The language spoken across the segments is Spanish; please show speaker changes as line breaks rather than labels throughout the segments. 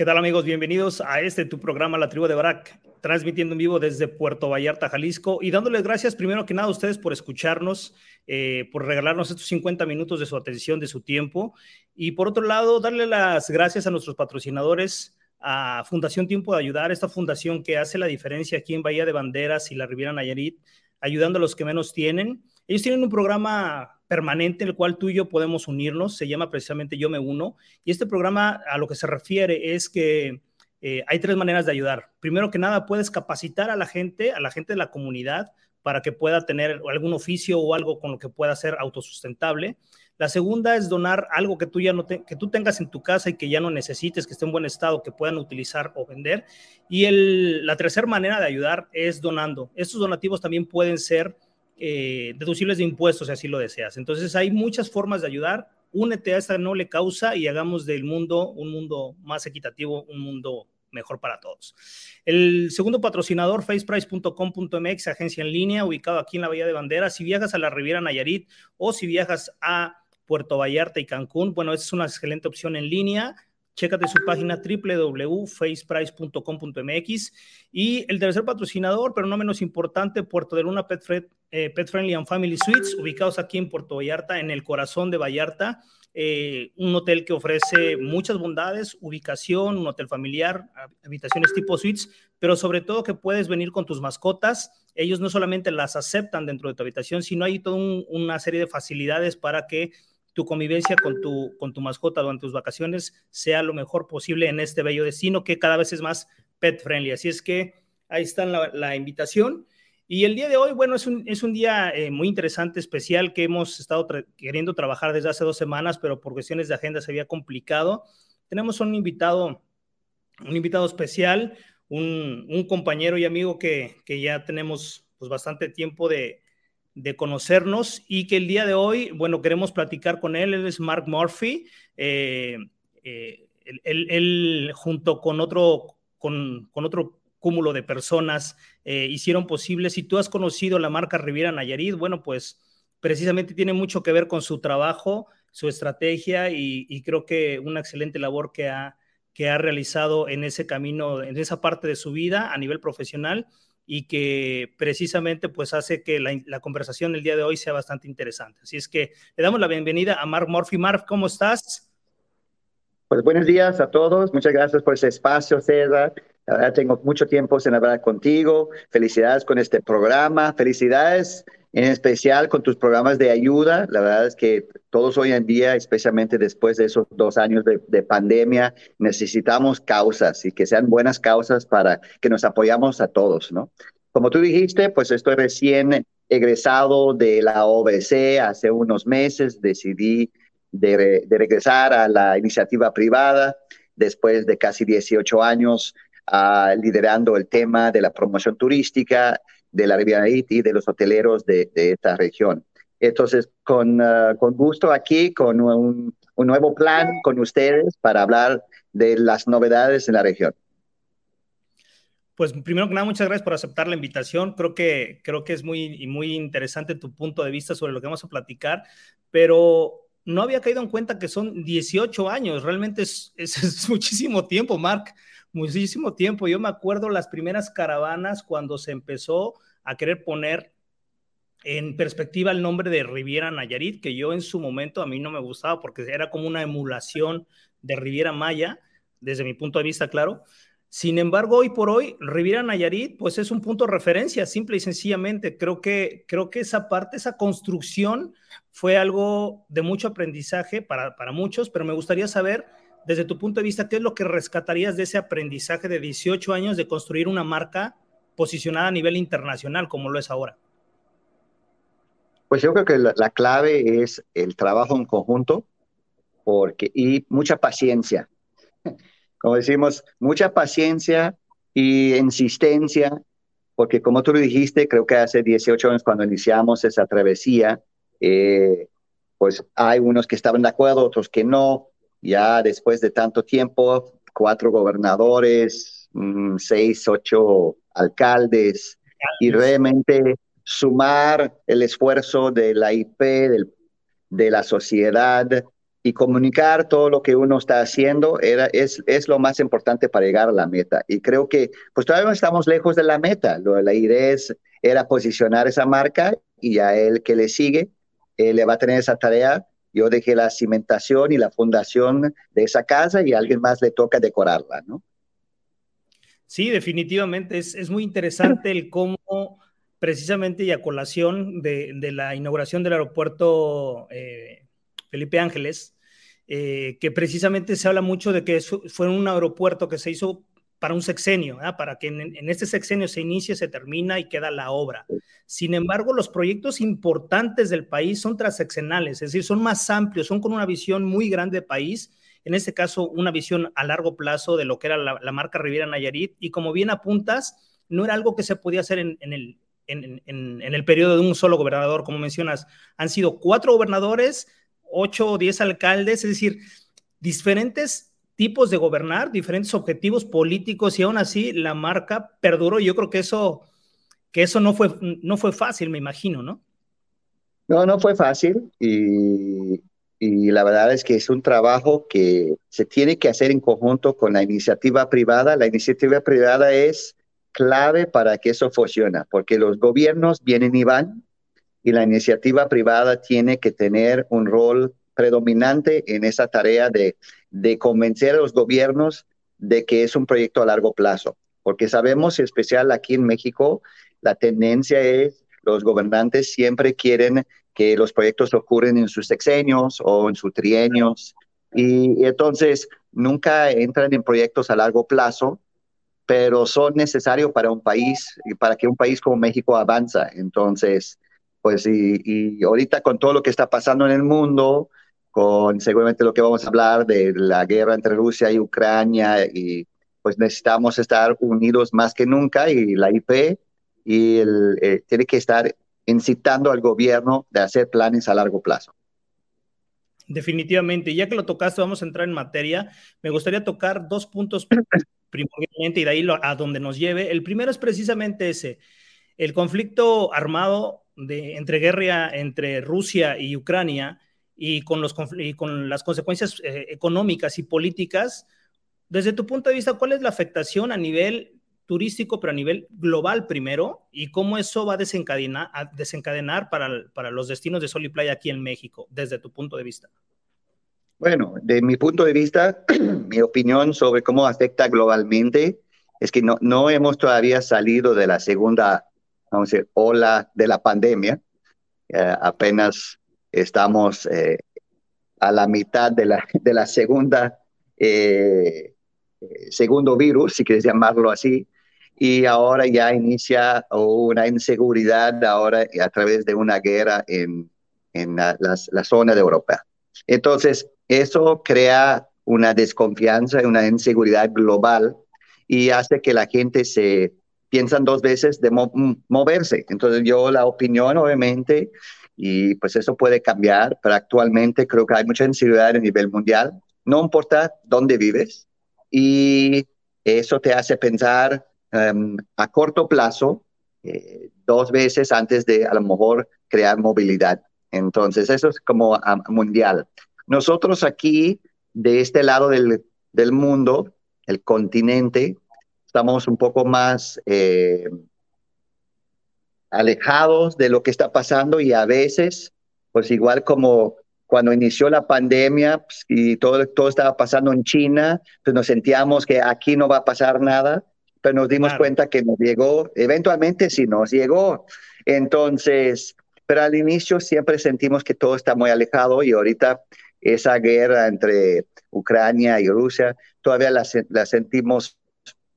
¿Qué tal amigos? Bienvenidos a este tu programa La Tribu de Barak, transmitiendo en vivo desde Puerto Vallarta, Jalisco, y dándoles gracias primero que nada a ustedes por escucharnos, eh, por regalarnos estos 50 minutos de su atención, de su tiempo, y por otro lado, darle las gracias a nuestros patrocinadores, a Fundación Tiempo de Ayudar, esta fundación que hace la diferencia aquí en Bahía de Banderas y la Riviera Nayarit, ayudando a los que menos tienen. Ellos tienen un programa permanente en el cual tú y yo podemos unirnos, se llama precisamente Yo me uno, y este programa a lo que se refiere es que eh, hay tres maneras de ayudar. Primero que nada, puedes capacitar a la gente, a la gente de la comunidad, para que pueda tener algún oficio o algo con lo que pueda ser autosustentable. La segunda es donar algo que tú ya no que tú tengas en tu casa y que ya no necesites, que esté en buen estado, que puedan utilizar o vender. Y el, la tercera manera de ayudar es donando. Estos donativos también pueden ser eh, deducibles de impuestos si así lo deseas. Entonces hay muchas formas de ayudar. Únete a esta noble causa y hagamos del mundo un mundo más equitativo, un mundo mejor para todos. El segundo patrocinador, faceprice.com.mx, agencia en línea, ubicado aquí en la Bahía de Banderas. Si viajas a la Riviera Nayarit o si viajas a Puerto Vallarta y Cancún, bueno, es una excelente opción en línea Chécate su página www.faceprice.com.mx. Y el tercer patrocinador, pero no menos importante, Puerto de Luna Pet, eh, Pet Friendly and Family Suites, ubicados aquí en Puerto Vallarta, en el corazón de Vallarta. Eh, un hotel que ofrece muchas bondades, ubicación, un hotel familiar, habitaciones tipo suites, pero sobre todo que puedes venir con tus mascotas. Ellos no solamente las aceptan dentro de tu habitación, sino hay toda una serie de facilidades para que tu convivencia con tu, con tu mascota durante tus vacaciones sea lo mejor posible en este bello destino que cada vez es más pet friendly. Así es que ahí está la, invitación. Y el día de hoy, bueno, es un, es un día eh, muy interesante, especial, que hemos estado queriendo trabajar desde hace dos semanas, pero por cuestiones de agenda se había complicado. Tenemos un invitado, un invitado especial, un, un compañero y amigo que, que ya tenemos pues, bastante tiempo de, de conocernos y que el día de hoy, bueno, queremos platicar con él. Él es Mark Murphy. Eh, eh, él, junto con otro, con, otro cúmulo de personas eh, hicieron posible. Si tú has conocido la marca Riviera Nayarit, bueno, pues precisamente tiene mucho que ver con su trabajo, su estrategia y, y creo que una excelente labor que ha, que ha realizado en ese camino, en esa parte de su vida a nivel profesional y que precisamente pues hace que la, conversación el día de hoy sea bastante interesante. Así es que le damos la bienvenida a Mark Murphy. Mark, ¿cómo estás?
Pues buenos días a todos. Muchas gracias por ese espacio, César. La verdad, tengo mucho tiempo sin hablar contigo. Felicidades con este programa. Felicidades en especial con tus programas de ayuda. La verdad es que todos hoy en día, especialmente después de esos dos años de, pandemia, necesitamos causas y que sean buenas causas para que nos apoyamos a todos, ¿no? Como tú dijiste, pues estoy recién egresado de la OBC hace unos meses, decidí de, regresar a la iniciativa privada después de casi 18 años ah, liderando el tema de la promoción turística de la Riviera y de los hoteleros de, esta región. Entonces, con, ah, con gusto aquí, con un, un nuevo plan con ustedes para hablar de las novedades en la región.
Pues primero que nada, muchas gracias por aceptar la invitación. Creo que, creo que es muy, muy interesante tu punto de vista sobre lo que vamos a platicar, pero no había caído en cuenta que son 18 años. Realmente es, es, muchísimo tiempo, Mark, muchísimo tiempo. Yo me acuerdo las primeras caravanas cuando se empezó a querer poner en perspectiva el nombre de Riviera Nayarit, que yo en su momento a mí no me gustaba porque era como una emulación de Riviera Maya, desde mi punto de vista, claro. Sin embargo, hoy por hoy, Riviera Nayarit, pues es un punto de referencia, simple y sencillamente. Creo que, creo que esa parte, esa construcción fue algo de mucho aprendizaje para, para muchos, pero me gustaría saber, desde tu punto de vista, qué es lo que rescatarías de ese aprendizaje de 18 años de construir una marca posicionada a nivel internacional como lo es ahora.
Pues yo creo que la, la clave es el trabajo en conjunto porque, y mucha paciencia como decimos, mucha paciencia y insistencia, porque como tú lo dijiste, creo que hace 18 años cuando iniciamos esa travesía, eh, pues hay unos que estaban de acuerdo, otros que no. Ya después de tanto tiempo, cuatro gobernadores, mm, seis, ocho alcaldes, y realmente sumar el esfuerzo de la IP, de la sociedad, y comunicar todo lo que uno está haciendo era, es, es lo más importante para llegar a la meta. Y creo que pues todavía estamos lejos de la meta. Lo, la idea es, era posicionar esa marca y a él que le sigue eh, le va a tener esa tarea. Yo dejé la cimentación y la fundación de esa casa y a alguien más le toca decorarla, ¿no?
Sí, definitivamente. Es, es muy interesante el cómo precisamente y a colación de, la inauguración del aeropuerto eh, Felipe Ángeles, eh, que precisamente se habla mucho de que fue un aeropuerto que se hizo para un sexenio, para que en, este sexenio se inicie, se termina y queda la obra. Sin embargo, los proyectos importantes del país son transeccionales, es decir, son más amplios, son con una visión muy grande de país, en este caso una visión a largo plazo de lo que era la, marca Riviera Nayarit, y como bien apuntas, no era algo que se podía hacer en, el, en el periodo de un solo gobernador, como mencionas, han sido cuatro gobernadores, 8 o 10 alcaldes, es decir, diferentes tipos de gobernar, diferentes objetivos políticos y aún así la marca perduró. Yo creo que eso, que eso no, fue, no fue fácil, me imagino, ¿no?
No, no fue fácil y, y la verdad es que es un trabajo que se tiene que hacer en conjunto con la iniciativa privada. La iniciativa privada es clave para que eso funcione, porque los gobiernos vienen y van, y la iniciativa privada tiene que tener un rol predominante en esa tarea de, de convencer a los gobiernos de que es un proyecto a largo plazo, porque sabemos, en especial aquí en México, la tendencia es los gobernantes siempre quieren que los proyectos ocurren en sus sexenios o en sus trienios y, y entonces nunca entran en proyectos a largo plazo, pero son necesarios para un país, para que un país como México avanza. Entonces, pues y, ahorita con todo lo que está pasando en el mundo, con seguramente lo que vamos a hablar de la guerra entre Rusia y Ucrania, y pues necesitamos estar unidos más que nunca y la IP y el, eh, tiene que estar incitando al gobierno de hacer planes a largo plazo.
Definitivamente, ya que lo tocaste, vamos a entrar en materia. Me gustaría tocar dos puntos primordialmente y de ahí a donde nos lleve. El primero es precisamente ese, el conflicto armado de, entre guerra entre Rusia y Ucrania y con, los, con las consecuencias eh, económicas y políticas, desde tu punto de vista, ¿cuál es la afectación a nivel turístico, pero a nivel global primero, y cómo eso va a desencadenar, desencadenar para, para los destinos de sol y playa aquí en México, desde tu punto de vista?
Bueno, de mi punto de vista, mi opinión sobre cómo afecta globalmente es que no, no hemos todavía salido de la segunda vamos a decir, ola de la pandemia. Eh, apenas estamos eh, a la mitad de la, de la segunda, eh, segundo virus, si quieres llamarlo así, y ahora ya inicia una inseguridad ahora a través de una guerra en, en la, la, zona de Europa. Entonces, eso crea una desconfianza y una inseguridad global y hace que la gente se piensan dos veces de moverse. Entonces yo la opinión, obviamente, y pues eso puede cambiar, pero actualmente creo que hay mucha inseguridad a nivel mundial, no importa dónde vives, y eso te hace pensar em, a corto plazo, eh, dos veces antes de a lo mejor crear movilidad. Entonces, eso es como mundial. Nosotros aquí, de este lado del, del mundo, el continente, estamos un poco más eh, alejados de lo que está pasando y a veces, pues igual como cuando inició la pandemia pues, y todo, todo estaba pasando en China, pues nos sentíamos que aquí no va a pasar nada, pero nos dimos cuenta que nos llegó, eventualmente sí nos llegó. Entonces, pero al inicio siempre sentimos que todo está muy alejado y ahorita esa guerra entre Ucrania y Rusia todavía la, la sentimos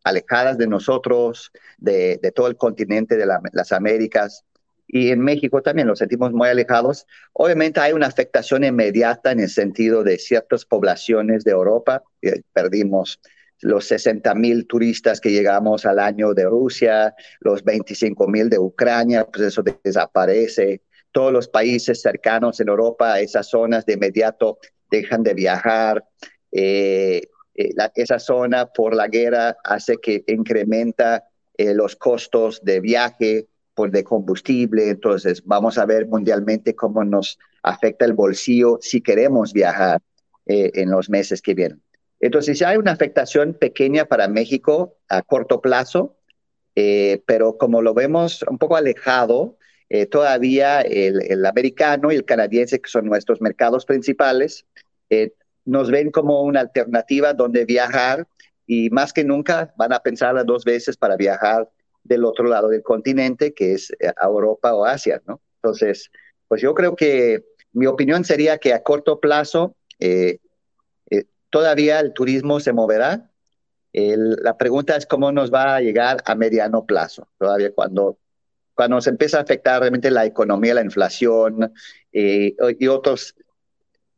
alejadas de nosotros, de, todo el continente de las Américas. Y en México también nos sentimos muy alejados. Obviamente hay una afectación inmediata en el sentido de ciertas poblaciones de Europa. Eh, perdimos los 60 mil turistas que llegamos al año de Rusia, los 25 mil de Ucrania, pues eso desaparece. Todos los países cercanos en Europa, esas zonas de inmediato dejan de viajar. Eh, eh, esa zona por la guerra hace que incrementa eh, los costos de viaje por de combustible, entonces vamos a ver mundialmente cómo nos afecta el bolsillo si queremos viajar eh, en los meses que vienen. Entonces, si hay una afectación pequeña para México a corto plazo, pero como lo vemos un poco alejado, todavía el, el, americano y el canadiense, que son nuestros mercados principales, nos ven como una alternativa donde viajar y más que nunca van a pensar dos veces para viajar del otro lado del continente, que es eh, a Europa o Asia, ¿no? Entonces, pues yo creo que mi opinión sería que a corto plazo eh, eh, todavía el turismo se moverá. la pregunta es cómo nos va a llegar a mediano plazo, todavía cuando, cuando se empieza a afectar realmente la economía, la inflación y otros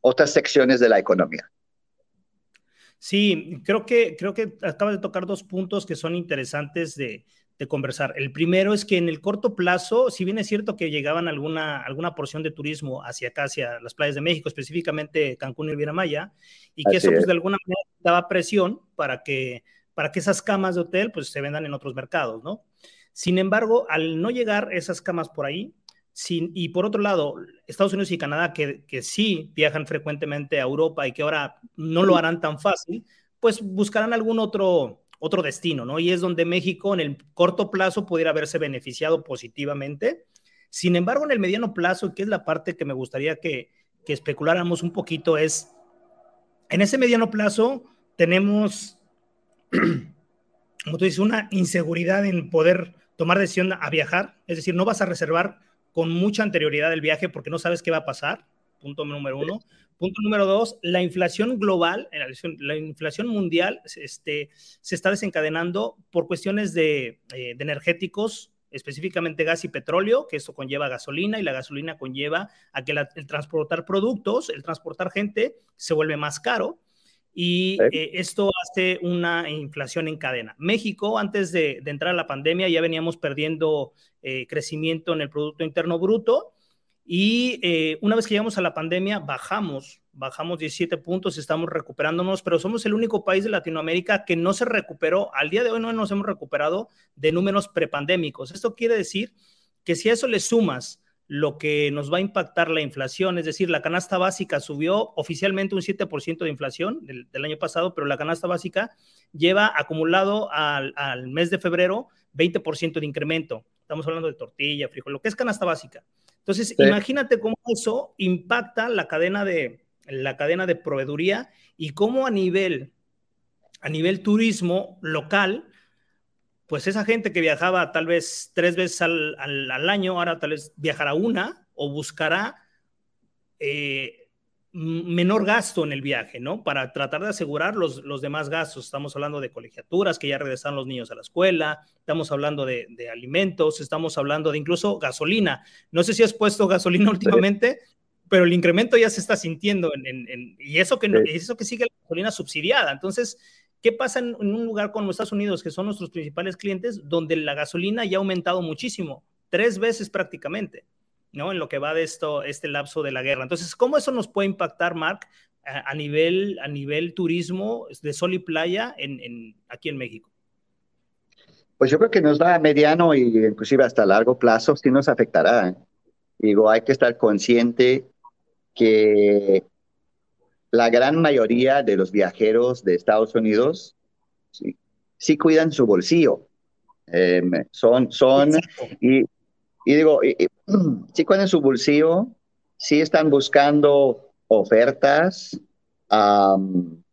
otras secciones de la economía.
Sí, creo que, creo que acabas de tocar dos puntos que son interesantes de, conversar. El primero es que en el corto plazo, si bien es cierto que llegaban alguna, alguna porción de turismo hacia acá, hacia las playas de México, específicamente Cancún y Riviera Maya, y que eso pues, de alguna manera daba presión para que, para que esas camas de hotel pues se vendan en otros mercados, ¿no? Sin embargo, al no llegar esas camas por ahí, y por otro lado, Estados Unidos y Canadá, que, que, sí viajan frecuentemente a Europa y que ahora no lo harán tan fácil, pues buscarán algún otro, otro destino, ¿no? Y es donde México en el corto plazo pudiera haberse beneficiado positivamente. Sin embargo, en el mediano plazo, que es la parte que me gustaría que, que especuláramos un poquito, es, en ese mediano plazo tenemos, como tú dices, una inseguridad en poder tomar decisión a viajar, es decir, no vas a reservar con mucha anterioridad del viaje porque no sabes qué va a pasar. Punto número uno. Punto número dos, la inflación global, la inflación mundial este, se está desencadenando por cuestiones eh, de, energéticos, específicamente gas y petróleo, que esto conlleva gasolina y la gasolina conlleva a que el transportar productos, el transportar gente se vuelve más caro y eh, esto hace una inflación en cadena. México, antes de, entrar a la pandemia, ya veníamos perdiendo eh, crecimiento en el Producto Interno Bruto y eh, una vez que llegamos a la pandemia, bajamos, bajamos 17 puntos, estamos recuperándonos, pero somos el único país de Latinoamérica que no se recuperó, al día de hoy no nos hemos recuperado de números prepandémicos. Esto quiere decir que si a eso le sumas lo que nos va a impactar la inflación, es decir, la canasta básica subió oficialmente un 7% de inflación del, año pasado, pero la canasta básica lleva acumulado al, mes de febrero 20% de incremento. Estamos hablando de tortilla, frijol, lo que es canasta básica. Entonces, imagínate cómo eso impacta la cadena de la cadena de proveeduría y cómo a nivel a nivel turismo local pues esa gente que viajaba tal vez tres veces al, año, ahora tal vez viajará una o buscará eh, menor gasto en el viaje, ¿no? Para tratar de asegurar los, los, demás gastos. Estamos hablando de colegiaturas, que ya regresaron los niños a la escuela, estamos hablando de, alimentos, estamos hablando de incluso gasolina. No sé si has puesto gasolina últimamente, pero el incremento ya se está sintiendo en, y eso que, eso que sigue la gasolina subsidiada. Entonces, ¿Qué pasa en, un lugar como Estados Unidos, que son nuestros principales clientes, donde la gasolina ya ha aumentado muchísimo, tres veces prácticamente, ¿no? En lo que va de esto, este lapso de la guerra. Entonces, ¿cómo eso nos puede impactar, Mark, a, nivel, a nivel turismo de sol y playa en, aquí en México?
Pues yo creo que nos da a mediano y inclusive hasta largo plazo sí nos afectará. ¿eh? Digo, hay que estar consciente que la gran mayoría de los viajeros de Estados Unidos sí, cuidan su bolsillo. Em, son, son, y, digo, sí cuidan su bolsillo, sí están buscando ofertas. son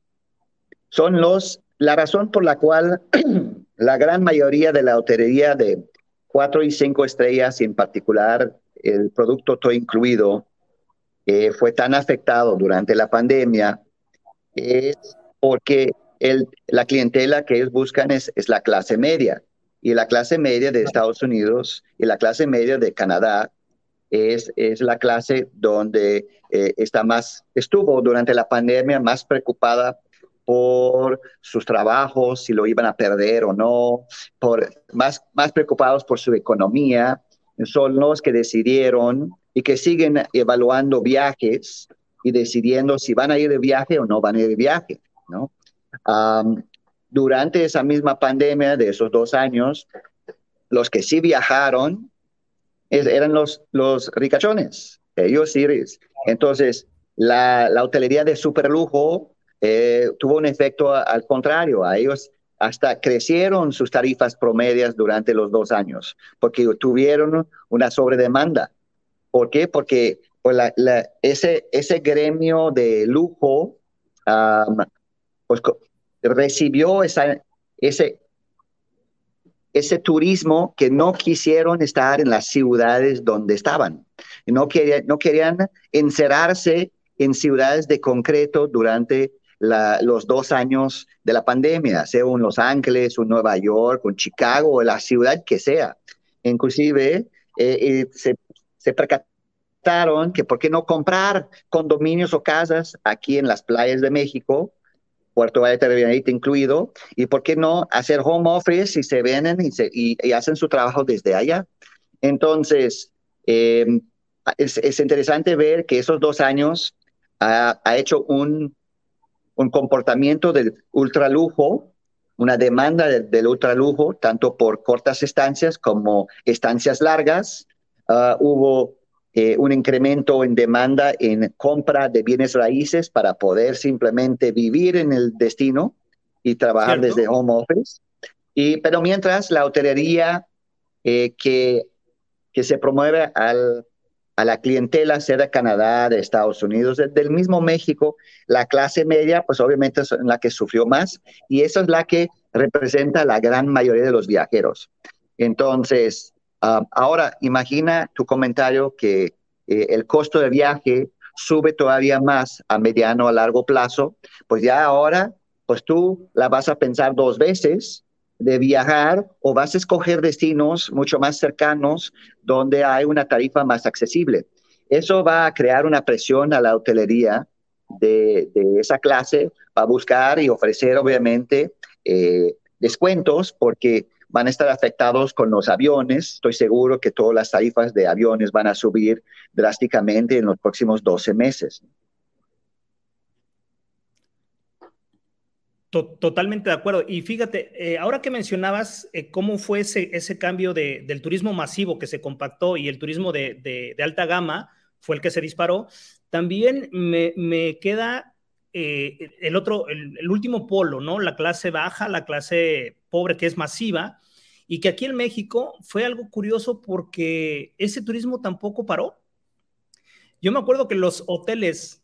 los, la razón por la cual la gran mayoría de la hotelería de cuatro y cinco estrellas, y en particular el producto todo incluido, eh, fue tan afectado durante la pandemia es porque el, la clientela que ellos buscan es, es la clase media. Y la clase media de Estados Unidos y la clase media de Canadá es, es la clase donde eh, está más, estuvo durante la pandemia más preocupada por sus trabajos, si lo iban a perder o no, por, más, más preocupados por su economía. Son los que decidieron y que siguen evaluando viajes y decidiendo si van a ir de viaje o no van a ir de viaje, ¿no? durante esa misma pandemia de esos dos años, los que sí viajaron eran los, los ricachones, ellos sí. Entonces, la, la hotelería de superlujo eh, tuvo un efecto al contrario, a ellos hasta crecieron sus tarifas promedias durante los dos años, porque tuvieron una sobredemanda. ¿Por qué? Porque pues, ese, ese gremio de lujo pues, recibió esa, ese, ese turismo que no quisieron estar en las ciudades donde estaban. No, querían, no querían encerrarse en ciudades de concreto durante los dos años de la pandemia, sea un Los Ángeles, un Nueva York, un Chicago, la ciudad que sea. Inclusive eh, eh, se se percataron que por qué no comprar condominios o casas aquí en las playas de México, Puerto Vallarta incluido, y por qué no hacer home office y se vienen y, hacen su trabajo desde allá. Entonces, eh, es, interesante ver que esos dos años ha, hecho un, un comportamiento del ultralujo, una demanda del, del ultralujo, tanto por cortas estancias como estancias largas, Ah, hubo eh, un incremento en demanda en compra de bienes raíces para poder simplemente vivir en el destino y trabajar desde home office. Y, pero mientras la hotelería eh, que, que se promueve al, a la clientela, sea de Canadá, de Estados Unidos, del mismo México, la clase media, pues obviamente es la que sufrió más y esa es la que representa la gran mayoría de los viajeros. Entonces, Ah, ahora, imagina tu comentario que eh, el costo de viaje sube todavía más a mediano a largo plazo, pues ya ahora, pues tú la vas a pensar dos veces de viajar o vas a escoger destinos mucho más cercanos donde hay una tarifa más accesible. Eso va a crear una presión a la hotelería de, esa clase, va a buscar y ofrecer obviamente eh, descuentos porque van a estar afectados con los aviones. Estoy seguro que todas las tarifas de aviones van a subir drásticamente en los próximos 12 meses.
Totalmente de acuerdo. Y fíjate, eh, ahora que mencionabas eh, cómo fue ese, ese cambio del turismo masivo que se compactó y el turismo de, alta gama fue el que se disparó, también me, queda eh, el otro, el, último polo, ¿no? La clase baja, la clase pobre que es masiva, y que aquí en México fue algo curioso porque ese turismo tampoco paró. Yo me acuerdo que los hoteles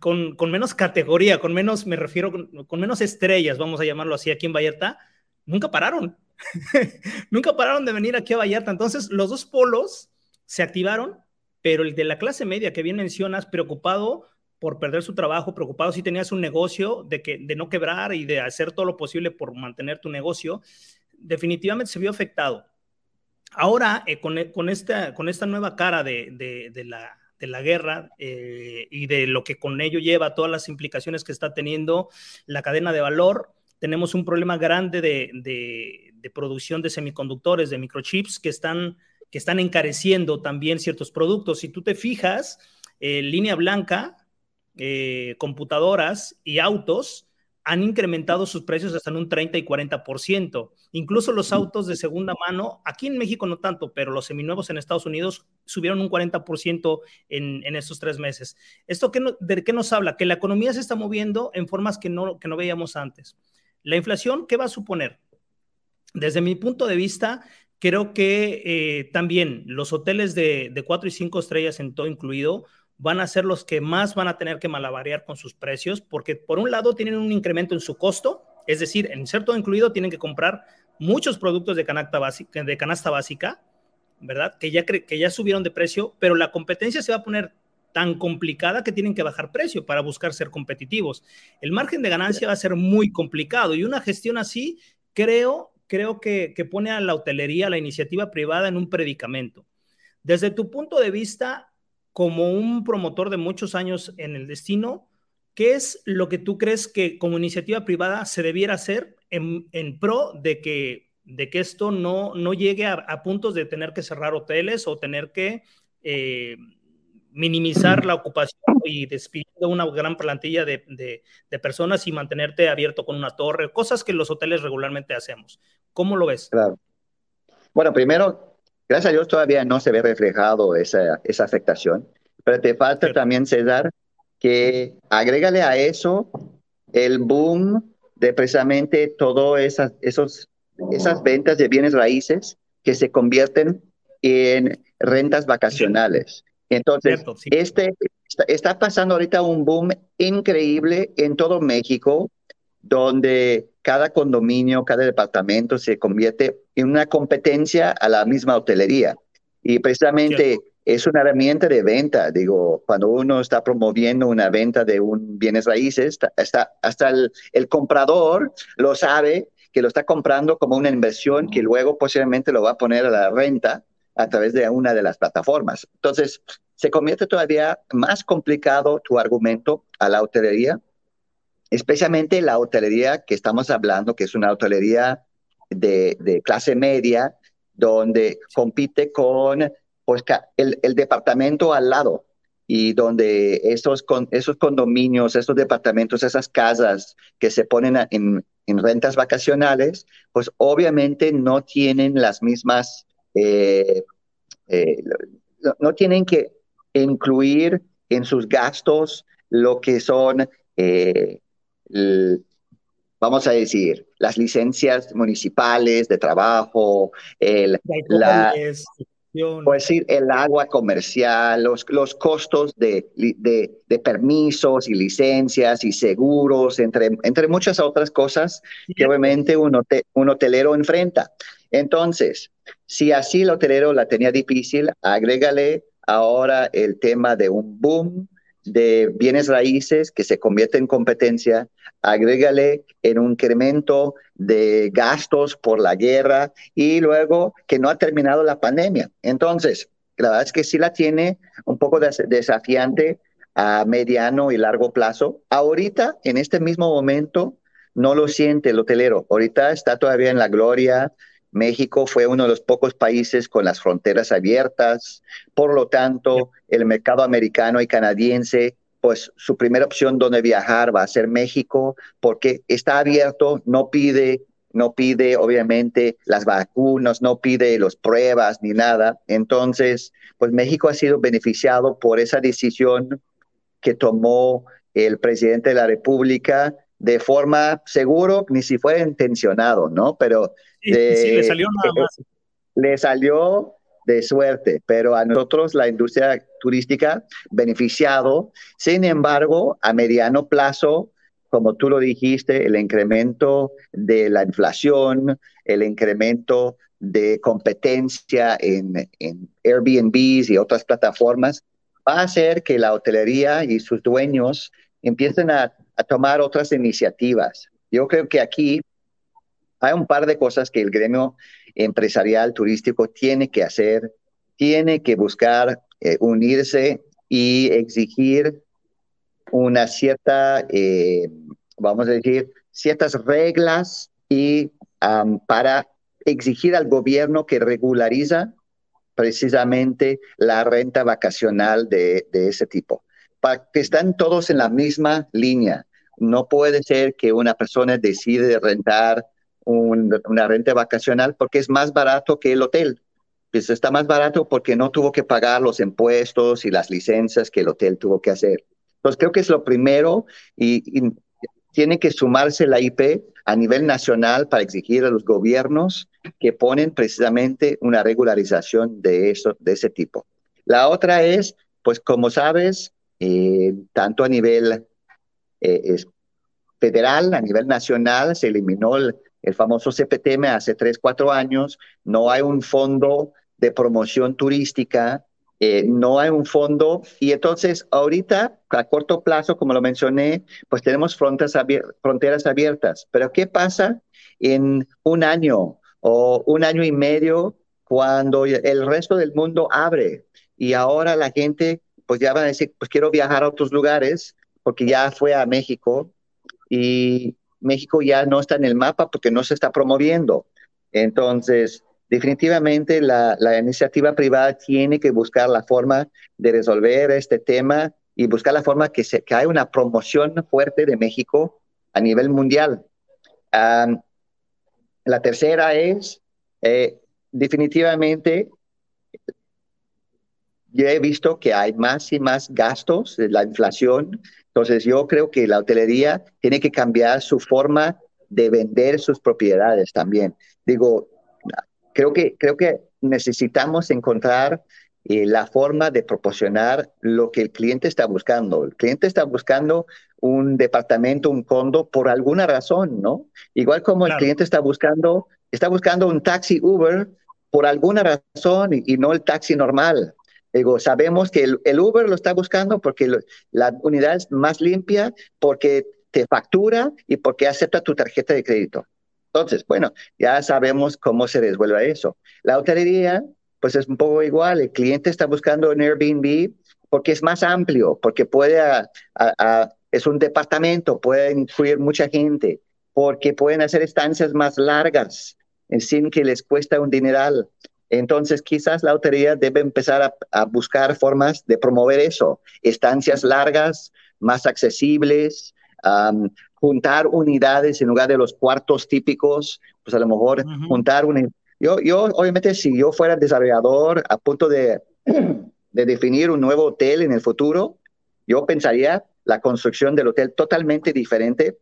con, menos categoría, con menos, me refiero, con, menos estrellas, vamos a llamarlo así, aquí en Vallarta, nunca pararon. nunca pararon de venir aquí a Vallarta. Entonces, los dos polos se activaron, pero el de la clase media que bien mencionas, preocupado por perder su trabajo, preocupado si tenías un negocio, de, que, de no quebrar y de hacer todo lo posible por mantener tu negocio, definitivamente se vio afectado. Ahora, eh, con, esta, con esta nueva cara de, la, de la guerra eh, y de lo que con ello lleva, todas las implicaciones que está teniendo la cadena de valor, tenemos un problema grande de, de producción de semiconductores, de microchips, que están, que están encareciendo también ciertos productos. Si tú te fijas, eh, línea blanca, eh, computadoras y autos han incrementado sus precios hasta en un 30 y 40%. Incluso los autos de segunda mano, aquí en México no tanto, pero los seminuevos en Estados Unidos subieron un 40% en, en estos tres meses. ¿Esto qué de qué nos habla? Que la economía se está moviendo en formas que no, que no veíamos antes. La inflación, ¿qué va a suponer? Desde mi punto de vista, creo que eh, también los hoteles de, de cuatro y cinco estrellas en todo incluido van a ser los que más van a tener que malabarear con sus precios, porque por un lado tienen un incremento en su costo, es decir, en todo incluido tienen que comprar muchos productos de canasta básica, de canasta básica ¿verdad? Que ya, que ya subieron de precio, pero la competencia se va a poner tan complicada que tienen que bajar precio para buscar ser competitivos. El margen de ganancia va a ser muy complicado y una gestión así creo creo que, pone a la hotelería, a la iniciativa privada en un predicamento. Desde tu punto de vista, como un promotor de muchos años en el destino, ¿qué es lo que tú crees que como iniciativa privada se debiera hacer en, pro de que, de que esto no, no llegue a, puntos de tener que cerrar hoteles o tener que eh, minimizar la ocupación y despidiendo una gran plantilla de, personas y mantenerte abierto con una torre, cosas que los hoteles regularmente hacemos. ¿Cómo lo ves?
Claro. Bueno, primero, gracias a Dios todavía no se ve reflejado esa, esa afectación, pero te falta también, César, que agrégale a eso el boom de precisamente todas esas, esos, esas ventas de bienes raíces que se convierten en rentas vacacionales. Entonces, este, está, pasando ahorita un boom increíble en todo México, donde cada condominio, cada departamento se convierte en una competencia a la misma hotelería. Y precisamente es una herramienta de venta. Digo, cuando uno está promoviendo una venta de un bienes raíces, hasta el, el comprador lo sabe que lo está comprando como una inversión que luego posiblemente lo va a poner a la renta a través de una de las plataformas. Entonces, se convierte todavía más complicado tu argumento a la hotelería, especialmente la hotelería que estamos hablando, que es una hotelería de, clase media, donde compite con pues, el, departamento al lado y donde esos, con, esos condominios, esos departamentos, esas casas que se ponen en, rentas vacacionales, pues obviamente no tienen las mismas, eh, eh, no tienen que incluir en sus gastos lo que son, eh, vamos a decir, las licencias municipales de trabajo, el, la, decir, el agua comercial, los, los costos de, de, permisos y licencias y seguros, entre, entre muchas otras cosas que obviamente un, un hotelero enfrenta. Entonces, si así el hotelero la tenía difícil, agrégale ahora el tema de un boom de bienes raíces que se convierte en competencia, agrégale en un incremento de gastos por la guerra y luego que no ha terminado la pandemia. Entonces, la verdad es que sí la tiene un poco desafiante a mediano y largo plazo. Ahorita, en este mismo momento, no lo siente el hotelero. Ahorita está todavía en la gloria México fue uno de los pocos países con las fronteras abiertas, por lo tanto, el mercado americano y canadiense, pues su primera opción donde viajar va a ser México, porque está abierto, no pide, no pide obviamente las vacunas, no pide las pruebas ni nada. Entonces, pues México ha sido beneficiado por esa decisión que tomó el presidente de la República de forma seguro, ni si fuera intencionado, ¿no? Pero
le salió nada más.
Le salió de suerte, pero a nosotros la industria turística beneficiado. Sin embargo, a mediano plazo, como tú lo dijiste, el incremento de la inflación, el incremento de competencia en, en Airbnbs y otras plataformas, va a hacer que la hotelería y sus dueños empiecen a, a tomar otras iniciativas. Yo creo que aquí hay un par de cosas que el gremio empresarial turístico tiene que hacer, tiene que buscar eh, unirse y exigir una cierta, eh, vamos a decir, ciertas reglas y para exigir al gobierno que regulariza precisamente la renta vacacional de, ese tipo, para que están todos en la misma línea. No puede ser que una persona decide rentar una renta vacacional porque es más barato que el hotel. Pues está más barato porque no tuvo que pagar los impuestos y las licencias que el hotel tuvo que hacer. Entonces creo que es lo primero y tiene que sumarse la IP a nivel nacional para exigir a los gobiernos que ponen precisamente una regularización de, eso, de ese tipo. La otra es, pues como sabes, eh, tanto a nivel eh, federal, a nivel nacional, se eliminó el, el famoso CPTM hace tres, cuatro años, no hay un fondo de promoción turística eh, no hay un fondo y entonces ahorita a corto plazo, como lo mencioné, pues tenemos fronteras, fronteras abiertas. Pero ¿qué pasa en un año o un año y medio cuando el resto del mundo abre y ahora la gente pues ya va a decir, pues quiero viajar a otros lugares porque ya fue a México y México ya no está en el mapa porque no se está promoviendo. Entonces, definitivamente la, iniciativa privada tiene que buscar la forma de resolver este tema y buscar la forma que, se, que haya una promoción fuerte de México a nivel mundial. la tercera es, eh, definitivamente, yo he visto que hay más y más gastos, la inflación, entonces yo creo que la hotelería tiene que cambiar su forma de vender sus propiedades también. Digo, creo que, creo que necesitamos encontrar eh, la forma de proporcionar lo que el cliente está buscando. El cliente está buscando un departamento, un condo por alguna razón, ¿no? Igual como el cliente está buscando, está buscando un taxi Uber por alguna razón y, no el taxi normal. Digo, sabemos que el, Uber lo está buscando porque la unidad es más limpia, porque te factura y porque acepta tu tarjeta de crédito. Entonces, bueno, ya sabemos cómo se resuelve eso. La hotelería, pues es un poco igual. El cliente está buscando un Airbnb porque es más amplio, porque puede, es un departamento, puede incluir mucha gente, porque pueden hacer estancias más largas sin que les cuesta un dineral. Entonces, quizás la hotelería debe empezar a, buscar formas de promover eso, estancias largas, más accesibles, juntar unidades en lugar de los cuartos típicos, pues a lo mejor juntar un... Yo, yo, obviamente, si yo fuera desarrollador a punto de, de definir un nuevo hotel en el futuro, yo pensaría la construcción del hotel totalmente diferente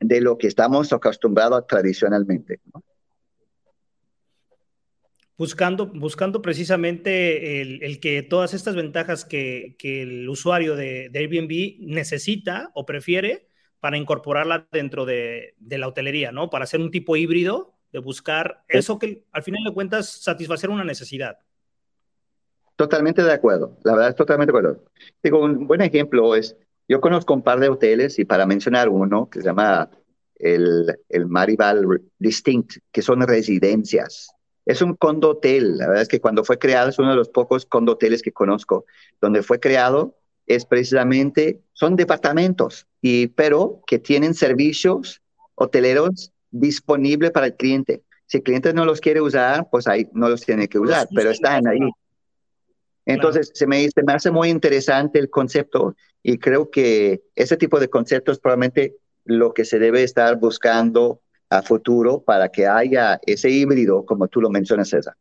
de lo que estamos acostumbrados tradicionalmente.
Buscando, buscando precisamente el, que todas estas ventajas que, que el usuario de, de, Airbnb necesita o prefiere, para incorporarla dentro de, la hotelería, ¿no? Para hacer un tipo híbrido, de buscar eso que al final de cuentas satisfacer una necesidad.
Totalmente de acuerdo, la verdad es totalmente de acuerdo. Digo, un buen ejemplo es, yo conozco un par de hoteles y para mencionar uno que se llama el, el Maribal Distinct, que son residencias. Es un condo hotel, la verdad es que cuando fue creado es uno de los pocos condo hoteles que conozco, donde fue creado es precisamente, son departamentos, y, pero que tienen servicios hoteleros disponibles para el cliente. Si el cliente no los quiere usar, pues ahí no los tiene que usar, pero están ahí. Entonces, se, me, se me hace muy interesante el concepto y creo que ese tipo de conceptos probablemente lo que se debe estar buscando a futuro para que haya ese híbrido, como tú lo mencionas, César.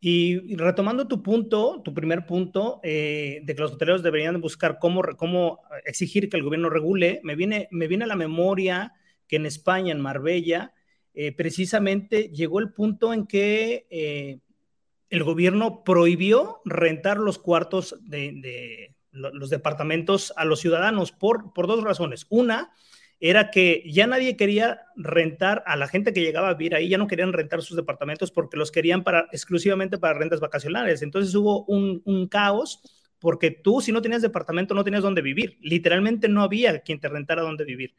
Y retomando tu punto, tu primer punto, eh, de que los hoteleros deberían buscar cómo, cómo exigir que el gobierno regule, me viene, me viene a la memoria que en España, en Marbella, eh, precisamente llegó el punto en que eh, el gobierno prohibió rentar los cuartos de, de, los departamentos a los ciudadanos por, por dos razones. Una, era que ya nadie quería rentar a la gente que llegaba a vivir ahí, ya no querían rentar sus departamentos porque los querían para, exclusivamente para rentas vacacionales. Entonces hubo un, caos porque tú si no tenías departamento no tenías dónde vivir. Literalmente no había quien te rentara dónde vivir.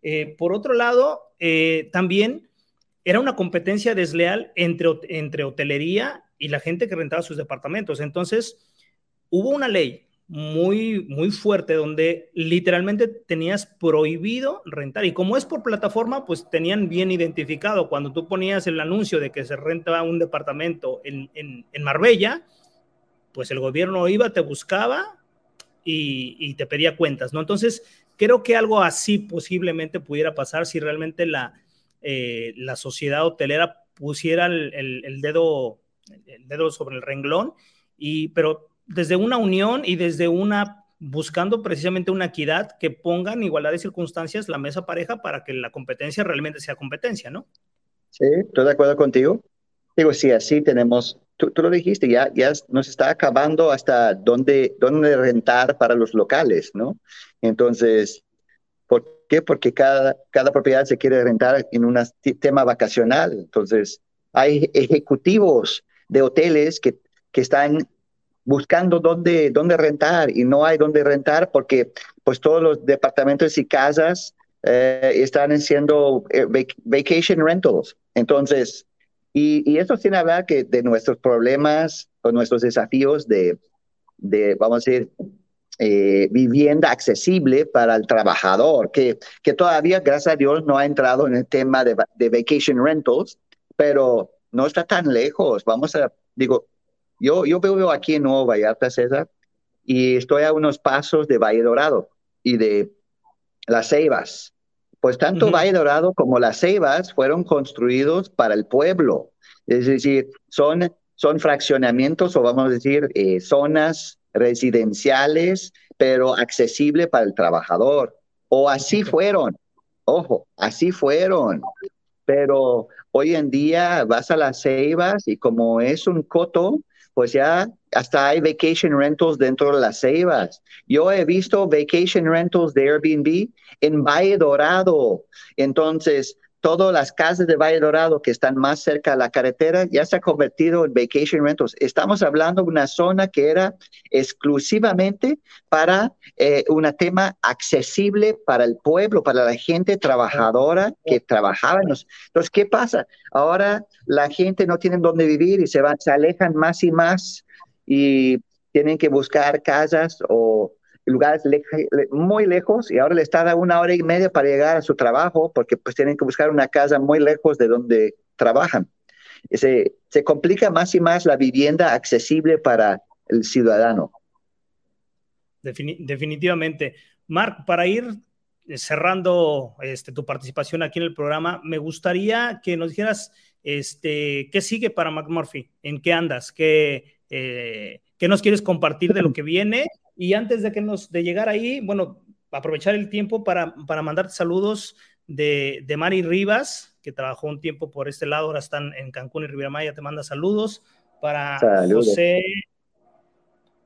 Eh, por otro lado, eh, también era una competencia desleal entre, entre hotelería y la gente que rentaba sus departamentos. Entonces, hubo una ley muy, muy fuerte donde literalmente tenías prohibido rentar. Y como es por plataforma, pues tenían bien identificado. Cuando tú ponías el anuncio de que se renta un departamento en, en, Marbella, pues el gobierno iba, te buscaba y, te pedía cuentas, ¿no? Entonces, creo que algo así posiblemente pudiera pasar si realmente la, eh, la sociedad hotelera pusiera el, el, dedo, el dedo sobre el renglón. Y, pero desde una unión y desde una buscando precisamente una equidad que pongan igualdad de circunstancias la mesa pareja para que la competencia realmente sea competencia, ¿no?
Sí, estoy de acuerdo contigo. Digo, sí, así tenemos, tú, lo dijiste, ya, ya nos está acabando hasta dónde, dónde rentar para los locales, ¿no? Entonces, ¿por qué? Porque cada, cada propiedad se quiere rentar en un tema vacacional. Entonces, hay ejecutivos de hoteles que, que están buscando dónde, dónde rentar y no hay dónde rentar porque pues todos los departamentos y casas eh, están siendo eh, vacation rentals. Entonces, y, y tiene que hablar que de nuestros problemas o nuestros desafíos de, de vamos a decir, eh, vivienda accesible para el trabajador, que, que todavía, gracias a Dios, no ha entrado en el tema de, de vacation rentals, pero no está tan lejos. Vamos a, digo, yo, yo vivo aquí en Nuevo Vallarta, César, y estoy a unos pasos de Valle Dorado y de Las Ceibas. Pues tanto Valle Dorado como Las Ceibas fueron construidos para el pueblo. Es decir, son, son fraccionamientos o vamos a decir eh, zonas residenciales, pero accesible para el trabajador. O así fueron. Ojo, así fueron. Pero hoy en día vas a las ceibas y como es un coto, pues ya hasta hay vacation rentals dentro de las ceibas. Yo he visto vacation rentals de Airbnb en Valle Dorado. Entonces, todas las casas de Valle Dorado que están más cerca de la carretera ya se ha convertido en vacation rentals. Estamos hablando de una zona que era exclusivamente para eh, un tema accesible para el pueblo, para la gente trabajadora que trabajaba. Entonces, ¿qué pasa? Ahora la gente no tiene dónde vivir y se, van, se alejan más y más y tienen que buscar casas o lugares muy lejos y ahora le está dando una hora y media para llegar a su trabajo porque pues tienen que buscar una casa muy lejos de donde trabajan. Se, se complica más y más la vivienda accesible para el ciudadano.
definitivamente. Mark, para ir cerrando este, tu participación aquí en el programa, me gustaría que nos dijeras este, qué sigue para McMurphy, en qué andas, qué, eh, qué nos quieres compartir de lo que viene y antes de que nos de llegar ahí, bueno, aprovechar el tiempo para, para mandarte saludos de, de, Mari Rivas, que trabajó un tiempo por este lado, ahora están en Cancún y Riviera Maya, te manda saludos. Para José,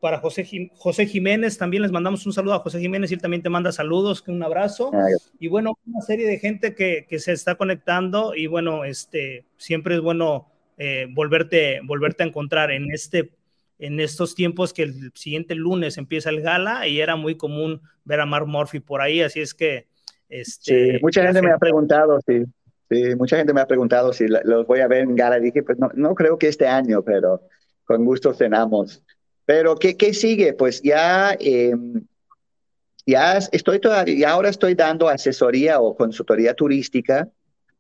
para José, José Jiménez, también les mandamos un saludo a José Jiménez y él también te manda saludos, un abrazo. Ah, y bueno, una serie de gente que, que, se está conectando y bueno, este, siempre es bueno eh, volverte, volverte a encontrar en este en estos tiempos que el siguiente lunes empieza el gala y era muy común ver a Mark Murphy por ahí, así es que... Este,
sí, mucha gente, me ha preguntado, sí, sí, mucha gente me ha preguntado si los voy a ver en gala. Dije, pues no, no creo que este año, pero con gusto cenamos. Pero, ¿qué, qué sigue? Pues ya, em, ya estoy todavía, ya ahora estoy dando asesoría o consultoría turística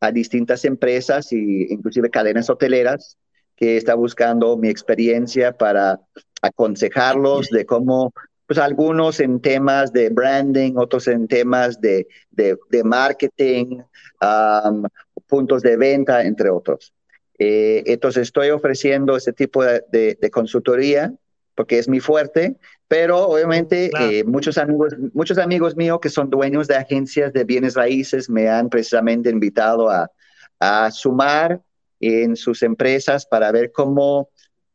a distintas empresas e inclusive cadenas hoteleras que está buscando mi experiencia para aconsejarlos de cómo, pues algunos en temas de branding, otros en temas de, de, marketing, puntos de venta, entre otros. Eh, entonces estoy ofreciendo ese tipo de, de, consultoría porque es mi fuerte, pero obviamente eh, muchos, amigos, muchos amigos míos que son dueños de agencias de bienes raíces me han precisamente invitado a, a sumar en sus empresas para ver cómo,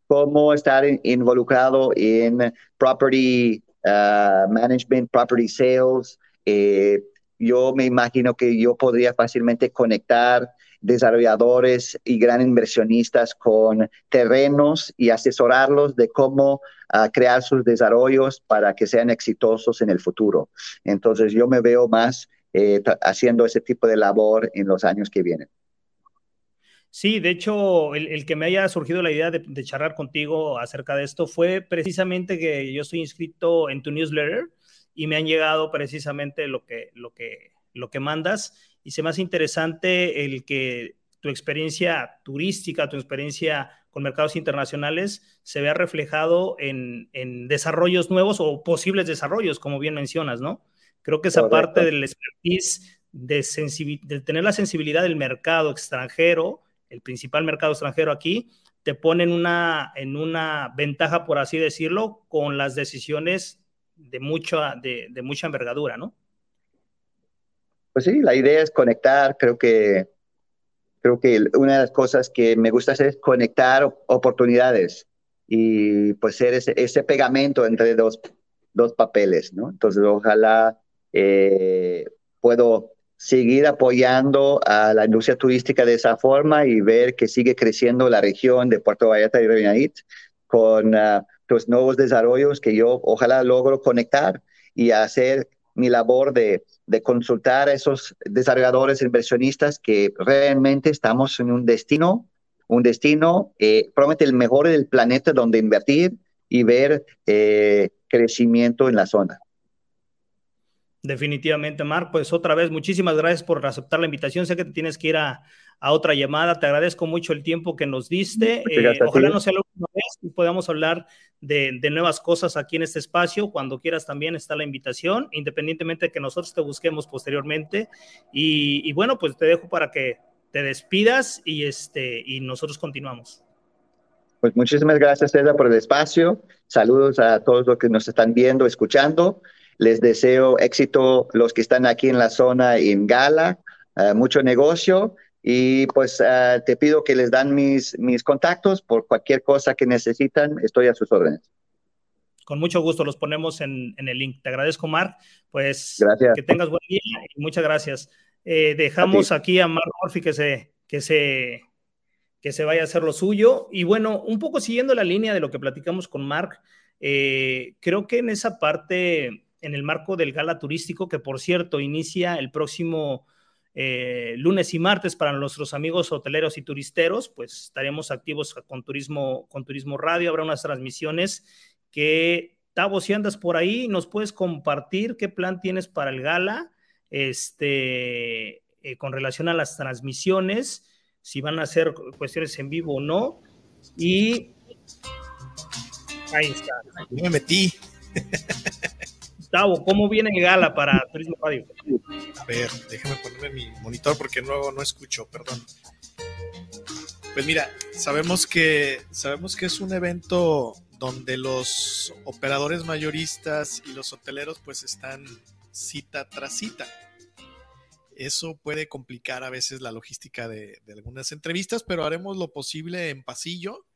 cómo estar involucrado en property uh, management, property sales. Eh, yo me imagino que yo podría fácilmente conectar desarrolladores y gran inversionistas con terrenos y asesorarlos de cómo uh, crear sus desarrollos para que sean exitosos en el futuro. Entonces yo me veo más eh, haciendo ese tipo de labor en los años que vienen.
Sí, de hecho, el, que me haya surgido la idea de, de, charlar contigo acerca de esto fue precisamente que yo estoy inscrito en tu newsletter y me han llegado precisamente lo que, lo que, lo que mandas y se me hace interesante el que tu experiencia turística, tu experiencia con mercados internacionales se vea reflejado en, en desarrollos nuevos o posibles desarrollos, como bien mencionas, ¿no? Creo que esa parte del expertise de, de tener la sensibilidad del mercado extranjero, el principal mercado extranjero aquí, te pone en una, en una ventaja, por así decirlo, con las decisiones de mucha, de, de mucha envergadura, ¿no?
Pues sí, la idea es conectar, creo que, creo que una de las cosas que me gusta hacer es conectar oportunidades y pues ser ese, ese pegamento entre dos, dos papeles, ¿no? Entonces, ojalá eh, puedo seguir apoyando a la industria turística de esa forma y ver que sigue creciendo la región de Puerto Vallarta y Reunionit con uh, los nuevos desarrollos que yo ojalá logro conectar y hacer mi labor de, de consultar a esos desarrolladores inversionistas que realmente estamos en un destino, un destino, eh, promete el mejor del planeta donde invertir y ver eh, crecimiento en la zona.
Definitivamente, Marc. Pues otra vez, muchísimas gracias por aceptar la invitación. Sé que te tienes que ir a, a otra llamada. Te agradezco mucho el tiempo que nos diste. Eh, ojalá no sea la última vez y podamos hablar de, de, nuevas cosas aquí en este espacio. Cuando quieras también está la invitación, independientemente de que nosotros te busquemos posteriormente. Y, y bueno, pues te dejo para que te despidas y, este, y nosotros continuamos.
Pues muchísimas gracias, César, por el espacio. Saludos a todos los que nos están viendo, escuchando. Les deseo éxito los que están aquí en la zona en Gala, uh, mucho negocio y pues uh, te pido que les dan mis, mis contactos por cualquier cosa que necesitan, estoy a sus órdenes.
Con mucho gusto los ponemos en, en el link. Te agradezco, Mark. Pues
gracias.
que tengas buen día y muchas gracias. Eh, dejamos a aquí a Mark Murphy que se, que se que se vaya a hacer lo suyo. Y bueno, un poco siguiendo la línea de lo que platicamos con Mark, eh, creo que en esa parte en el marco del gala turístico, que por cierto inicia el próximo eh, lunes y martes para nuestros amigos hoteleros y turisteros, pues estaremos activos con Turismo, con Turismo Radio, habrá unas transmisiones que, Tavo, si andas por ahí, nos puedes compartir qué plan tienes para el gala, este, eh, con relación a las transmisiones, si van a ser cuestiones en vivo o no, y ahí está.
me metí.
¿cómo viene gala para Turismo Radio?
A ver, déjame ponerme mi monitor porque luego no escucho, perdón. Pues mira, sabemos que, sabemos que es un evento donde los operadores mayoristas y los hoteleros pues están cita tras cita. Eso puede complicar a veces la logística de algunas entrevistas, pero haremos lo posible en pasillo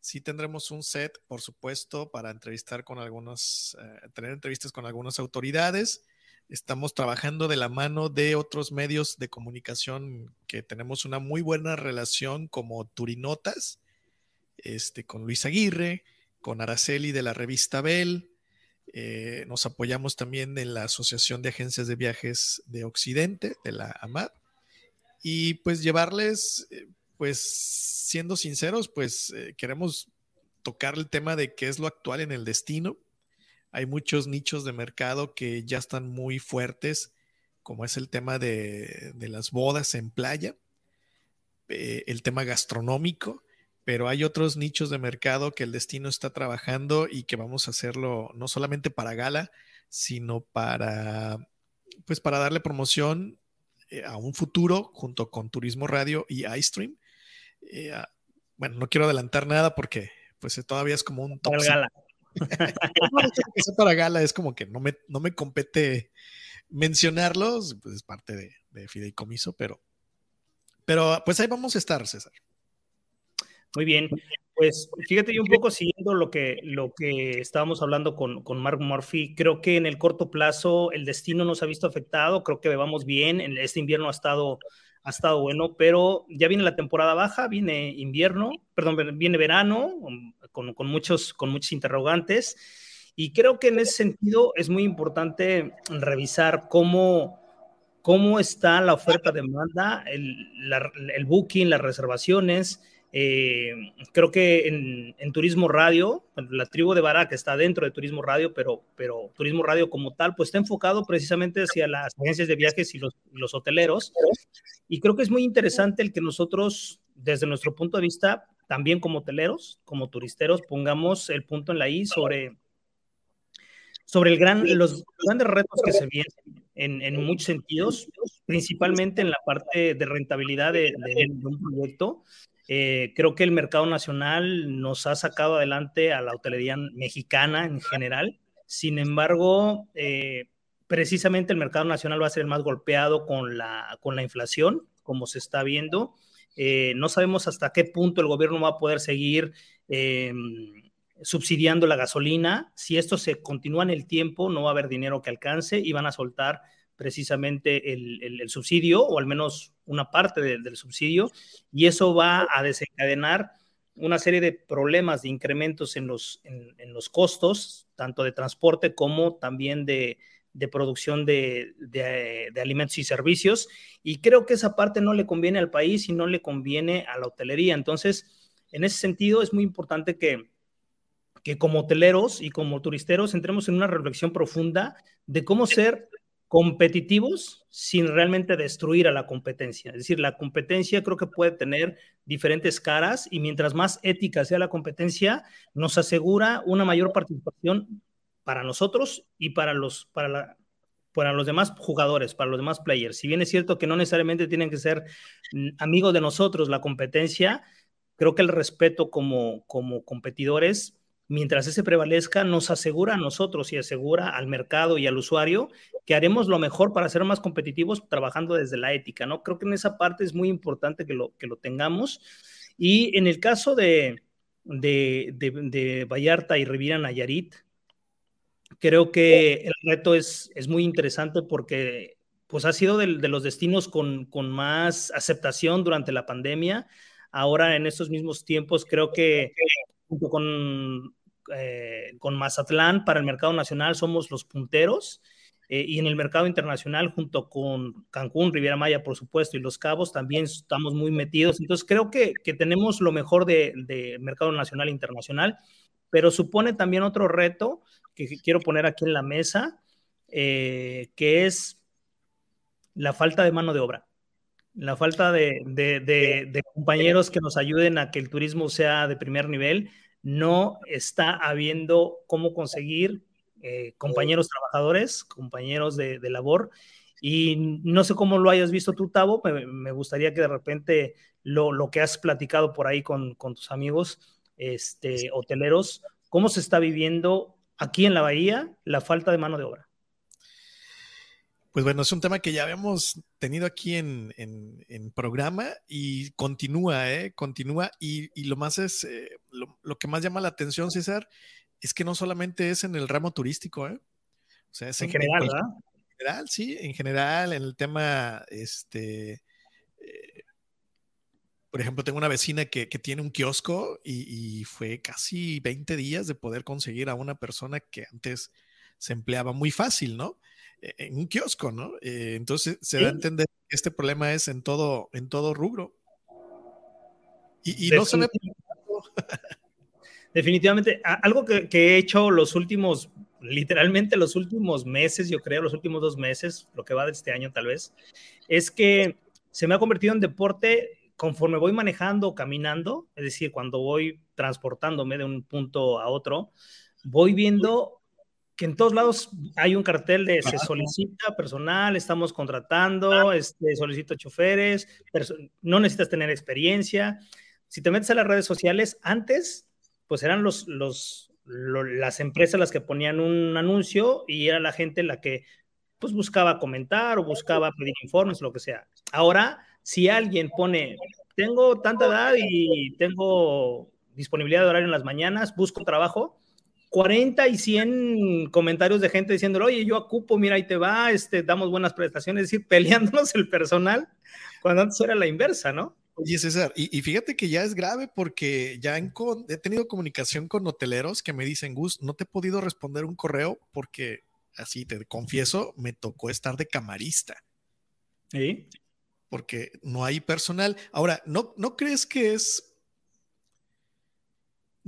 Sí tendremos un set, por supuesto, para entrevistar con algunos, eh, tener entrevistas con algunas autoridades. Estamos trabajando de la mano de otros medios de comunicación que tenemos una muy buena relación como Turinotas, este, con Luis Aguirre, con Araceli de la revista Bell. Eh, nos apoyamos también en la Asociación de Agencias de Viajes de Occidente, de la AMAD. Y pues llevarles eh, pues siendo sinceros, pues eh, queremos tocar el tema de qué es lo actual en el destino. Hay muchos nichos de mercado que ya están muy fuertes, como es el tema de, las bodas en playa, eh, el tema gastronómico, pero hay otros nichos de mercado que el destino está trabajando y que vamos a hacerlo no solamente para gala, sino para, pues para darle promoción eh, a un futuro junto con Turismo Radio y iStream eh, bueno, no quiero adelantar nada porque pues todavía es como un
top. Para gala.
es para gala, es como que no me, no me compete mencionarlos, pues es parte de, de fideicomiso, pero, pero pues ahí vamos a estar, César.
Muy bien. Pues fíjate, yo un poco siguiendo lo que, lo que estábamos hablando con, con Mark Murphy, creo que en el corto plazo el destino nos ha visto afectado, creo que vamos bien, este invierno ha estado ha estado bueno, pero ya viene la temporada baja, viene invierno, perdón, viene verano, con, con, muchos, con muchos interrogantes, y creo que en ese sentido es muy importante revisar cómo, cómo está la oferta-demanda, el, el, booking, las reservaciones. Eh, creo que en, Turismo Radio, la tribu de Barak está dentro de Turismo Radio, pero, pero Turismo Radio como tal, pues está enfocado precisamente hacia las agencias de viajes y los, los hoteleros. Y creo que es muy interesante el que nosotros, desde nuestro punto de vista, también como hoteleros, como turisteros, pongamos el punto en la I sobre, sobre el gran, los grandes retos que se vienen en, en muchos sentidos, principalmente en la parte de rentabilidad de, un proyecto. Eh, creo que el mercado nacional nos ha sacado adelante a la hotelería mexicana en general. Sin embargo, eh, precisamente el mercado nacional va a ser el más golpeado con la, con la inflación, como se está viendo. Eh, no sabemos hasta qué punto el gobierno va a poder seguir subsidiando la gasolina. Si esto se continúa en el tiempo, no va a haber dinero que alcance y van a soltar precisamente el, subsidio o al menos una parte del subsidio y eso va a desencadenar una serie de problemas de incrementos en los, en los costos, tanto de transporte como también de, de producción de, alimentos y servicios. Y creo que esa parte no le conviene al país y no le conviene a la hotelería. Entonces, en ese sentido, es muy importante que, que como hoteleros y como turisteros entremos en una reflexión profunda de cómo ser competitivos sin realmente destruir a la competencia. Es decir, la competencia creo que puede tener diferentes caras y mientras más ética sea la competencia, nos asegura una mayor participación para nosotros y para los, para, para los demás jugadores, para los demás players. Si bien es cierto que no necesariamente tienen que ser mm, amigos de nosotros la competencia, creo que el respeto como, como competidores, mientras ese prevalezca, nos asegura a nosotros y asegura al mercado y al usuario que haremos lo mejor para ser más competitivos trabajando desde la ética, ¿no? Creo que en esa parte es muy importante que lo, que lo tengamos. Y en el caso de, de, de, de Vallarta y Riviera Nayarit, Creo que el reto es, es muy interesante porque pues ha sido de, los destinos con, con, más aceptación durante la pandemia. Ahora en estos mismos tiempos creo que junto con, eh, con Mazatlán para el mercado nacional somos los punteros eh, y en el mercado internacional junto con Cancún, Riviera Maya por supuesto y Los Cabos también estamos muy metidos. Entonces creo que, que tenemos lo mejor de, de mercado nacional e internacional, pero supone también otro reto que quiero poner aquí en la mesa, eh, que es la falta de mano de obra, la falta de, compañeros que nos ayuden a que el turismo sea de primer nivel. No está habiendo cómo conseguir eh, compañeros trabajadores, compañeros de, labor. Y no sé cómo lo hayas visto tú, Tavo. Me, gustaría que de repente lo, que has platicado por ahí con, tus amigos este, hoteleros, cómo se está viviendo aquí en la Bahía la falta de mano de obra?
Pues bueno, es un tema que ya habíamos tenido aquí en, programa y continúa, ¿eh? Continúa. Y, lo más es, eh, lo, que más llama la atención, César, es que no solamente es en el ramo turístico, ¿eh?
O sea, es en, general, ¿verdad?
En general, sí, en general, en el tema, este, por ejemplo, tengo una vecina que, tiene un kiosco y, fue casi 20 días de poder conseguir a una persona que antes se empleaba muy fácil, ¿no? E, en un kiosco, ¿no? Eh, entonces se da a entender que este problema es en todo, en todo rubro. Y, no se me...
Definitivamente, algo que, que, he hecho los últimos, literalmente los últimos meses, yo creo, los últimos dos meses, lo que va de este año tal vez, es que se me ha convertido en deporte conforme voy manejando, caminando, es decir, cuando voy transportándome de un punto a otro, voy viendo que en todos lados hay un cartel de se solicita personal, estamos contratando, este, solicito choferes, no necesitas tener experiencia. Si te metes a las redes sociales, antes, pues eran los, los, las empresas las que ponían un anuncio y era la gente la que pues buscaba comentar o buscaba pedir informes, lo que sea. Ahora si alguien pone, tengo tanta edad y tengo disponibilidad de horario en las mañanas, busco trabajo, 40 y 100 comentarios de gente diciendo, oye, yo ocupo, mira, ahí te va, este, damos buenas prestaciones, es decir, peleándonos el personal, cuando antes era la inversa, ¿no?
Oye, César, y, fíjate que ya es grave porque ya he tenido comunicación con hoteleros que me dicen, Gus, no te he podido responder un correo porque, así te confieso, me tocó estar de camarista.
¿Sí?
Porque no hay personal. Ahora, ¿no, no crees que es...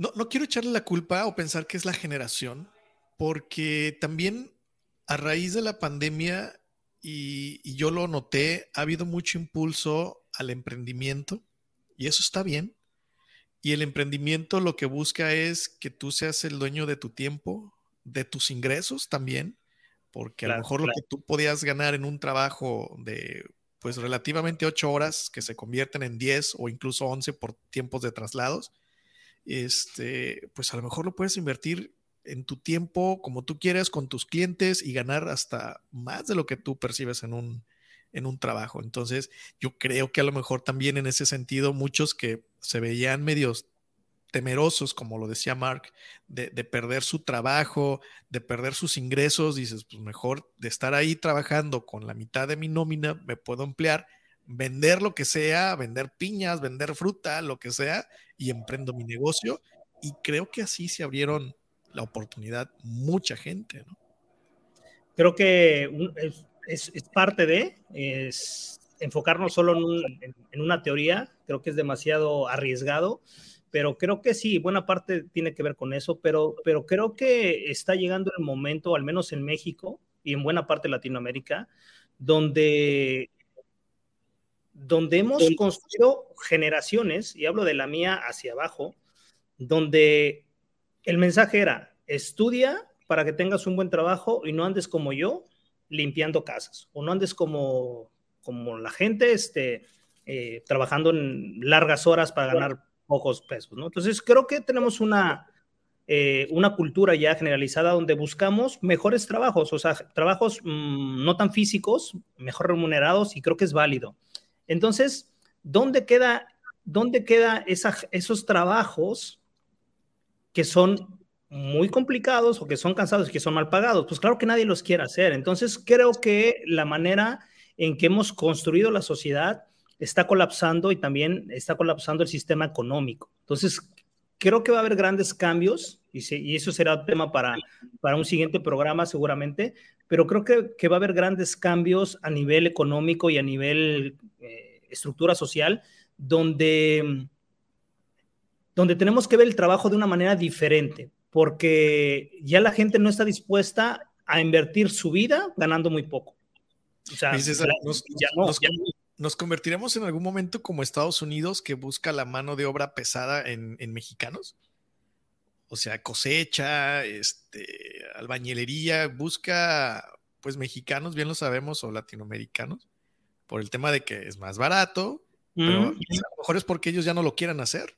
No, no quiero echarle la culpa o pensar que es la generación, porque también a raíz de la pandemia, y, y yo lo noté, ha habido mucho impulso al emprendimiento, y eso está bien. Y el emprendimiento lo que busca es que tú seas el dueño de tu tiempo, de tus ingresos también, porque a lo mejor lo que tú podías ganar en un trabajo de pues relativamente ocho horas que se convierten en 10 o incluso 11 por tiempos de traslados, este, pues a lo mejor lo puedes invertir en tu tiempo como tú quieres con tus clientes y ganar hasta más de lo que tú percibes en un, en un trabajo. Entonces, yo creo que a lo mejor también en ese sentido, muchos que se veían medios temerosos, como lo decía Mark, de, perder su trabajo, de perder sus ingresos, dices, pues mejor de estar ahí trabajando con la mitad de mi nómina, me puedo emplear, vender lo que sea, vender piñas, vender fruta, lo que sea, y emprendo mi negocio. Y creo que así se abrieron la oportunidad mucha gente.
Creo que es, parte de es enfocarnos solo en, una teoría, creo que es demasiado arriesgado, pero creo que sí, buena parte tiene que ver con eso, pero, pero creo que está llegando el momento, al menos en México y en buena parte de Latinoamérica, donde, donde hemos construido generaciones, y hablo de la mía hacia abajo, donde el mensaje era, estudia para que tengas un buen trabajo y no andes como yo, limpiando casas o no andes como, como la gente este, eh, trabajando en largas horas para ganar pocos pesos, ¿no? Entonces creo que tenemos una, eh, una cultura ya generalizada donde buscamos mejores trabajos, o sea, trabajos mm, no tan físicos, mejor remunerados y creo que es válido. Entonces, ¿dónde queda, dónde queda esos trabajos que son muy complicados o que son cansados y que son mal pagados, pues claro que nadie los quiere hacer. Entonces creo que la manera en que hemos construido la sociedad está colapsando y también está colapsando el sistema económico. Entonces creo que va a haber grandes cambios y, eso será tema para, para un siguiente programa seguramente, pero creo que, va a haber grandes cambios a nivel económico y a nivel eh, estructura social donde donde tenemos que ver el trabajo de una manera diferente porque ya la gente no está dispuesta a invertir su vida ganando muy poco.
O sea, nos, convertiremos en algún momento como Estados Unidos que busca la mano de obra pesada en, mexicanos. O sea, cosecha, este, albañilería, busca pues mexicanos, bien lo sabemos, o latinoamericanos, por el tema de que es más barato, pero a lo mejor es porque ellos ya no lo quieran hacer.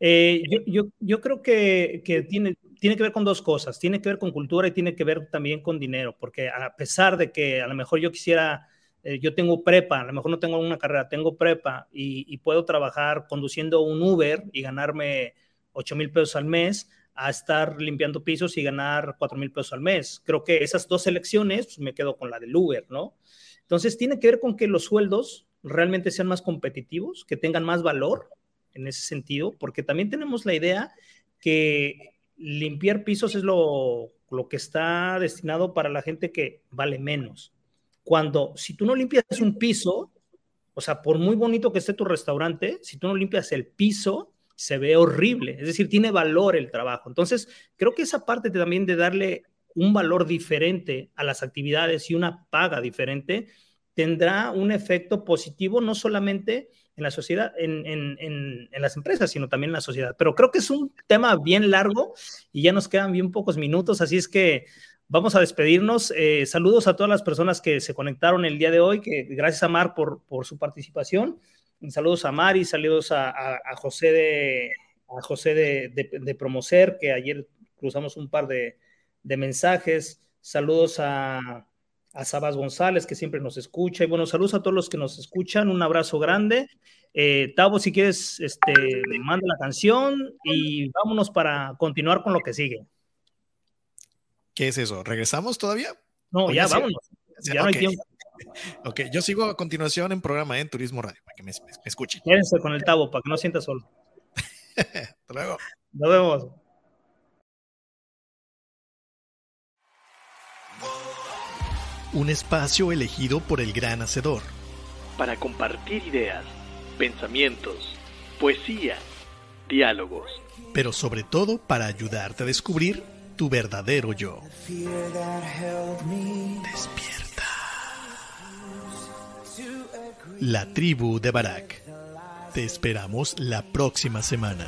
Eh, yo, creo que, tiene, tiene que ver con dos cosas. Tiene que ver con cultura y tiene que ver también con dinero, porque a pesar de que a lo mejor yo quisiera, eh, yo tengo prepa, a lo mejor no tengo una carrera, tengo prepa y, puedo trabajar conduciendo un Uber y ganarme 8 mil pesos al mes a estar limpiando pisos y ganar 4 mil pesos al mes. Creo que esas dos elecciones pues, me quedo con la del Uber, ¿no? Entonces tiene que ver con que los sueldos realmente sean más competitivos, que tengan más valor en ese sentido, porque también tenemos la idea que limpiar pisos es lo, lo que está destinado para la gente que vale menos. Cuando si tú no limpias un piso, o sea, por muy bonito que esté tu restaurante, si tú no limpias el piso, se ve horrible. Es decir, tiene valor el trabajo. Entonces, creo que esa parte también de darle un valor diferente a las actividades y una paga diferente tendrá un efecto positivo no solamente en la sociedad, en, en, en, las empresas, sino también en la sociedad. Pero creo que es un tema bien largo y ya nos quedan bien pocos minutos, así es que vamos a despedirnos. Eh, saludos a todas las personas que se conectaron el día de hoy, que gracias a Mar por, su participación. Saludos a Mari, saludos a, José de José de, Promocer, que ayer cruzamos un par de, mensajes. Saludos a, a Sabas González, que siempre nos escucha. Y bueno, saludos a todos los que nos escuchan. Un abrazo grande. Eh, Tavo, si quieres, este, manda la canción y vámonos para continuar con lo que sigue.
¿Qué es eso? ¿Regresamos todavía?
No, ya, vámonos. Ya no hay tiempo.
Ok, yo sigo a continuación en programa en Turismo Radio, para que me, me escuchen.
Quédense con el Tavo, para que no sienta solo.
Hasta luego.
Nos vemos.
un espacio elegido por el gran hacedor.
Para compartir ideas, pensamientos, poesía, diálogos.
Pero sobre todo para ayudarte a descubrir tu verdadero yo. Despierta. La tribu de Barak. Te esperamos la próxima semana.